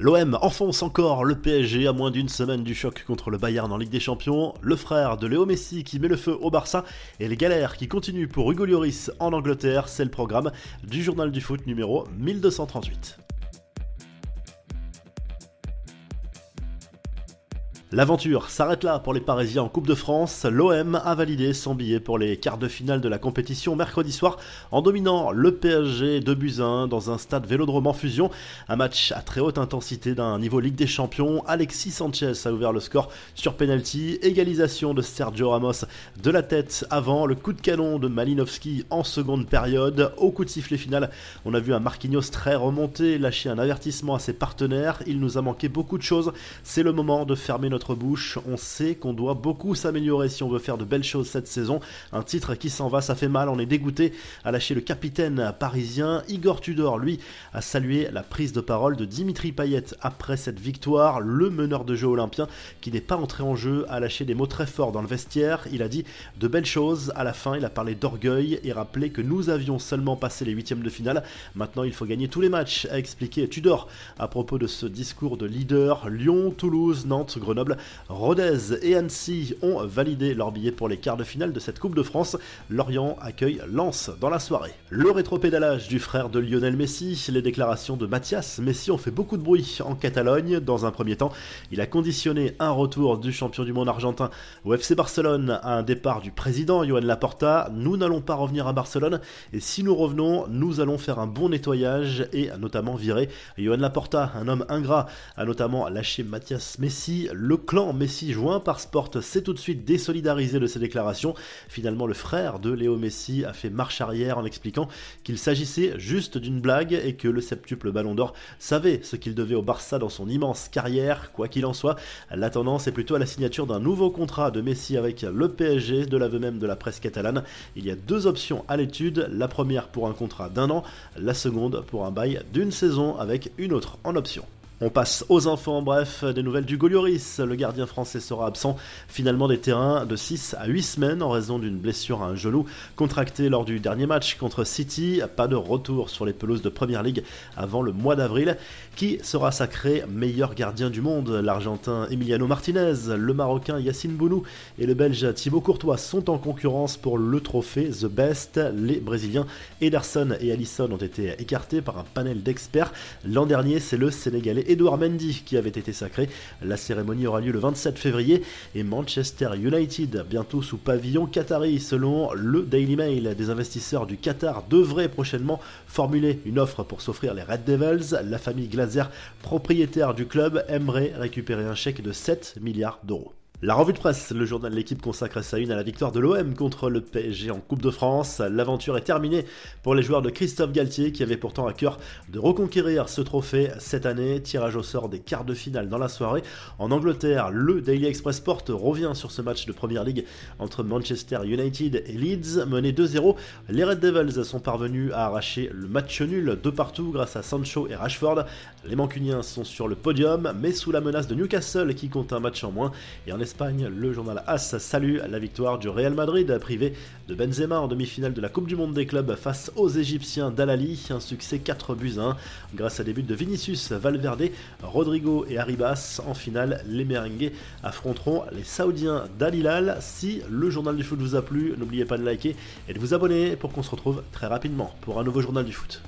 L'OM enfonce encore le PSG à moins d'une semaine du choc contre le Bayern en Ligue des Champions, le frère de Léo Messi qui met le feu au Barça et les galères qui continuent pour Hugo Lloris en Angleterre, c'est le programme du journal du foot numéro 1238. L'aventure s'arrête là pour les Parisiens en Coupe de France. L'OM a validé son billet pour les quarts de finale de la compétition mercredi soir en dominant le PSG de Buzyn dans un stade Vélodrome en fusion. Un match à très haute intensité d'un niveau Ligue des Champions. Alexis Sanchez a ouvert le score sur penalty. Égalisation de Sergio Ramos de la tête avant le coup de canon de Malinowski en seconde période. Au coup de sifflet final, on a vu un Marquinhos très remonté lâcher un avertissement à ses partenaires. Il nous a manqué beaucoup de choses. C'est le moment de fermer notre bouche. On sait qu'on doit beaucoup s'améliorer si on veut faire de belles choses cette saison. Un titre qui s'en va, ça fait mal, on est dégoûté. A lâché le capitaine parisien. Igor Tudor, lui, a salué la prise de parole de Dimitri Payet après cette victoire. Le meneur de jeu olympien, qui n'est pas entré en jeu, a lâché des mots très forts dans le vestiaire. Il a dit de belles choses. À la fin, il a parlé d'orgueil et rappelé que nous avions seulement passé les huitièmes de finale. Maintenant, il faut gagner tous les matchs, a expliqué Tudor à propos de ce discours de leader. Lyon, Toulouse, Nantes, Grenoble Rodez et Annecy ont validé leur billet pour les quarts de finale de cette Coupe de France. Lorient accueille Lens dans la soirée. Le rétropédalage du frère de Lionel Messi, les déclarations de Mathias Messi ont fait beaucoup de bruit en Catalogne. Dans un premier temps, il a conditionné un retour du champion du monde argentin au FC Barcelone à un départ du président Johan Laporta. Nous n'allons pas revenir à Barcelone et si nous revenons, nous allons faire un bon nettoyage et notamment virer Johan Laporta, un homme ingrat, a notamment lâché Mathias Messi. Clan Messi joint par Sport s'est tout de suite désolidarisé de ses déclarations. Finalement, le frère de Léo Messi a fait marche arrière en expliquant qu'il s'agissait juste d'une blague et que le septuple Ballon d'Or savait ce qu'il devait au Barça dans son immense carrière. Quoi qu'il en soit, la tendance est plutôt à la signature d'un nouveau contrat de Messi avec le PSG, de l'aveu même de la presse catalane. Il y a deux options à l'étude, la première pour un contrat d'un an, la seconde pour un bail d'une saison avec une autre en option. On passe aux enfants, bref, des nouvelles du Golioris. Le gardien français sera absent finalement des terrains de 6 à 8 semaines en raison d'une blessure à un genou contractée lors du dernier match contre City. Pas de retour sur les pelouses de Première Ligue avant le mois d'avril. Qui sera sacré meilleur gardien du monde? L'Argentin Emiliano Martinez, le Marocain Yacine Bounou et le Belge Thibaut Courtois sont en concurrence pour le trophée The Best. Les Brésiliens Ederson et Allison ont été écartés par un panel d'experts. L'an dernier, c'est le Sénégalais Edouard Mendy qui avait été sacré. La cérémonie aura lieu le 27 février et Manchester United, bientôt sous pavillon qatari selon le Daily Mail. Des investisseurs du Qatar devraient prochainement formuler une offre pour s'offrir les Red Devils. La famille Glazer, propriétaire du club, aimerait récupérer un chèque de 7 milliards d'euros. La revue de presse, le journal de l'équipe consacre sa une à la victoire de l'OM contre le PSG en Coupe de France. L'aventure est terminée pour les joueurs de Christophe Galtier qui avaient pourtant à cœur de reconquérir ce trophée cette année. Tirage au sort des quarts de finale dans la soirée. En Angleterre, le Daily Express Sport revient sur ce match de Première Ligue entre Manchester United et Leeds. Mené 2-0, les Red Devils sont parvenus à arracher le match nul de partout grâce à Sancho et Rashford. Les Mancuniens sont sur le podium mais sous la menace de Newcastle qui compte un match en moins. Et en Le journal AS salue la victoire du Real Madrid privé de Benzema en demi-finale de la Coupe du Monde des clubs face aux Égyptiens d'Al-Ali, un succès 4 buts 1 grâce à des buts de Vinicius, Valverde, Rodrigo et Arribas. En finale, les merengues affronteront les Saoudiens d'Al-Hilal. Si le journal du foot vous a plu, n'oubliez pas de liker et de vous abonner pour qu'on se retrouve très rapidement pour un nouveau journal du foot.